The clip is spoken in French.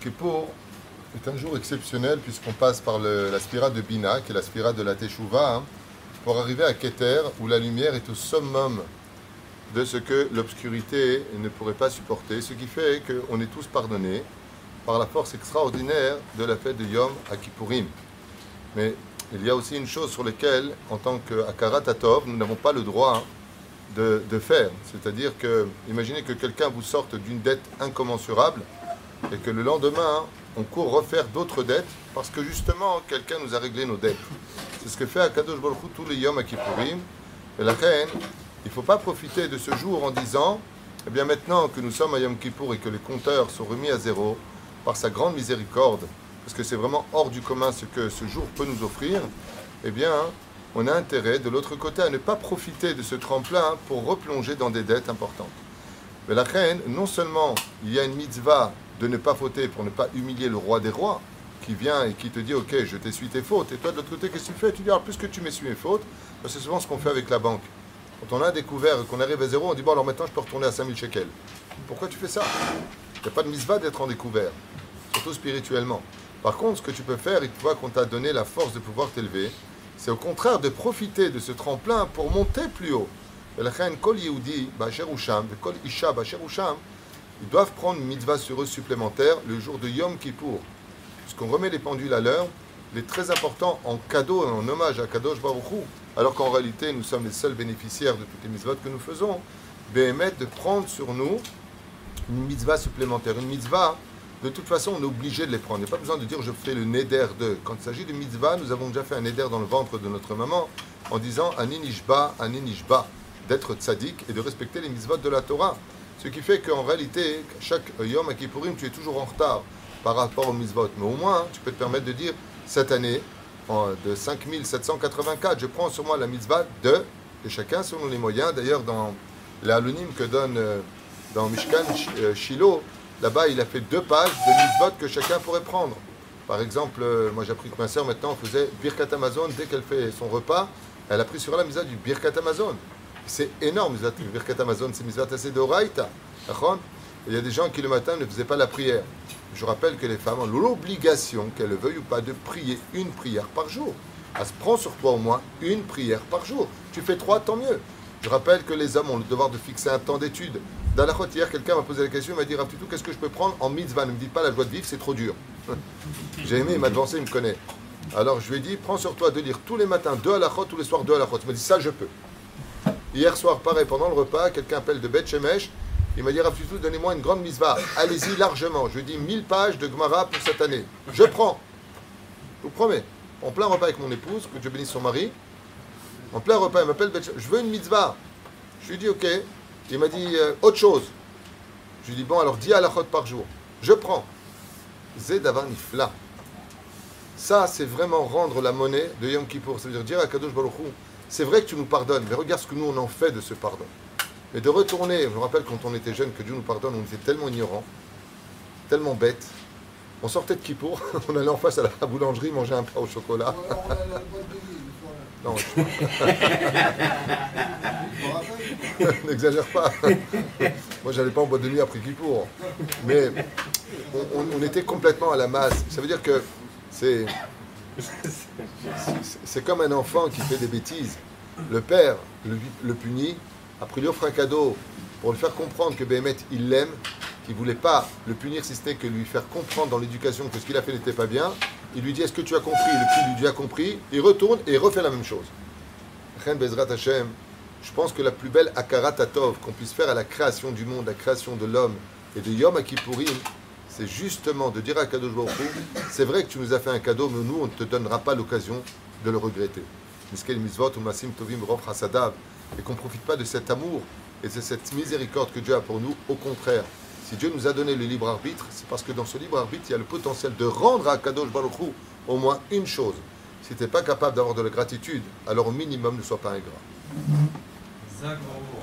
Kippour est un jour exceptionnel puisqu'on passe par le, la spirale de Bina, qui est la spirale de la Teshuvah, hein, pour arriver à Keter, où la lumière est au summum de ce que l'obscurité ne pourrait pas supporter, ce qui fait qu'on est tous pardonnés par la force extraordinaire de la fête de Yom Kippourim. Mais il y a aussi une chose sur laquelle, en tant qu'Akarat Tatov, nous n'avons pas le droit de, faire. C'est-à-dire que, imaginez que quelqu'un vous sorte d'une dette incommensurable et que le lendemain, on court refaire d'autres dettes parce que justement, quelqu'un nous a réglé nos dettes. C'est ce que fait Akadosh Baruch tous les Yom Kippourim. Et la reine, il ne faut pas profiter de ce jour en disant, eh bien maintenant que nous sommes à Yom Kippour et que les compteurs sont remis à zéro, par sa grande miséricorde, parce que c'est vraiment hors du commun ce que ce jour peut nous offrir, eh bien, on a intérêt de l'autre côté à ne pas profiter de ce tremplin pour replonger dans des dettes importantes. Mais la reine, non seulement il y a une mitzvah de ne pas fauter pour ne pas humilier le roi des rois, qui vient et qui te dit Ok, je t'essuie tes fautes, et toi de l'autre côté, qu'est-ce que tu fais? Tu dis Alors, plus que tu m'essuies mes fautes, c'est souvent ce qu'on fait avec la banque. Quand on a découvert qu'on arrive à zéro, on dit Bon, alors maintenant je peux retourner à 5000 shekels. Pourquoi tu fais ça? Il n'y a pas de mitzvah d'être en découvert, surtout spirituellement. Par contre, ce que tu peux faire, une fois qu'on t'a donné la force de pouvoir t'élever, c'est au contraire de profiter de ce tremplin pour monter plus haut. Ils doivent prendre une mitzvah sur eux supplémentaire le jour de Yom Kippour. Puisqu'on remet les pendules à l'heure, il est très important en cadeau et en hommage à Kadosh Baruch Hu, alors qu'en réalité nous sommes les seuls bénéficiaires de toutes les mitzvahs que nous faisons, de prendre sur nous une mitzvah supplémentaire. Une mitzvah, de toute façon, on est obligé de les prendre. Il n'y a pas besoin de dire je fais le neder de. Quand il s'agit de mitzvah, nous avons déjà fait un neder dans le ventre de notre maman en disant aninishba, aninishba, d'être tzaddik et de respecter les mitzvahs de la Torah. Ce qui fait qu'en réalité, chaque Yom Kippourim, tu es toujours en retard par rapport aux mitzvot. Mais au moins, tu peux te permettre de dire cette année, de 5784, je prends sur moi la mitzvah de, et chacun selon les moyens. D'ailleurs, dans l'anonyme que donne euh, dans Mishkan euh, Shiloh, Là-bas, il a fait deux pages de mitzvot que chacun pourrait prendre. Par exemple, euh, moi j'ai appris que ma sœur maintenant faisait Birkat Amazon dès qu'elle fait son repas. Elle a pris sur elle la mitzvah du Birkat Amazon. C'est énorme, Birkat Amazon, c'est mitzvah assez d'oraita. Il y a des gens qui le matin ne faisaient pas la prière. Je rappelle que les femmes ont l'obligation, qu'elles le veuillent ou pas, de prier une prière par jour. Elle se prend sur toi au moins une prière par jour. Tu fais trois, tant mieux. Je rappelle que les hommes ont le devoir de fixer un temps d'étude. Dans la hier, quelqu'un m'a posé la question, il m'a dit tout qu'est-ce que je peux prendre en mitzvah? Ne me dites pas la joie de vivre, c'est trop dur. J'ai aimé, il m'a devancé, il me connaît. Alors je lui ai dit prends sur toi de lire tous les matins deux halachot, tous les soirs deux halachot. Il m'a dit ça, je peux. Hier soir, pareil, pendant le repas, quelqu'un appelle de Bet Shemesh. Il m'a dit tout donnez-moi une grande mitzvah. Allez-y largement. Je lui ai dit 1000 pages de Gemara pour cette année. Je prends. Je vous promets. En plein repas avec mon épouse, que Dieu bénisse son mari. En plein repas, il m'appelle Je veux une mitzvah. Je lui ai dit ok. Il m'a dit euh, autre chose. Je lui dis bon, alors 10 halachot par jour. Je prends. Zedavanifla. Ça, c'est vraiment rendre la monnaie de Yom Kippour. Ça veut dire dire à Kadosh Baruch c'est vrai que tu nous pardonnes, mais regarde ce que nous on en fait de ce pardon. Mais de retourner, je me rappelle quand on était jeune que Dieu nous pardonne, on était tellement ignorants, tellement bêtes. On sortait de Kippour, on allait en face à la boulangerie manger un pain au chocolat. Non. N'exagère pas. Moi, j'allais pas en boîte de nuit après Kippour. Mais on, était complètement à la masse. Ça veut dire que c'est. C'est comme un enfant qui fait des bêtises. Le père le, punit, après lui offre un cadeau pour lui faire comprendre que Béhémet, il l'aime, qu'il ne voulait pas le punir si ce n'est que lui faire comprendre dans l'éducation que ce qu'il a fait n'était pas bien. Il lui dit Est-ce que tu as compris? Le petit lui dit A compris. Il retourne et refait la même chose. Bezrat Hashem, je pense que la plus belle Akarat qu'on puisse faire à la création du monde, la création de l'homme et de Yom Kippourim, c'est justement de dire à Kadosh Baruch c'est vrai que tu nous as fait un cadeau, mais nous, on ne te donnera pas l'occasion de le regretter. Et qu'on ne profite pas de cet amour et de cette miséricorde que Dieu a pour nous. Au contraire, si Dieu nous a donné le libre arbitre, c'est parce que dans ce libre arbitre, il y a le potentiel de rendre à Kadosh Baruch au moins une chose. Si tu n'es pas capable d'avoir de la gratitude, alors au minimum ne sois pas ingrat. за голову.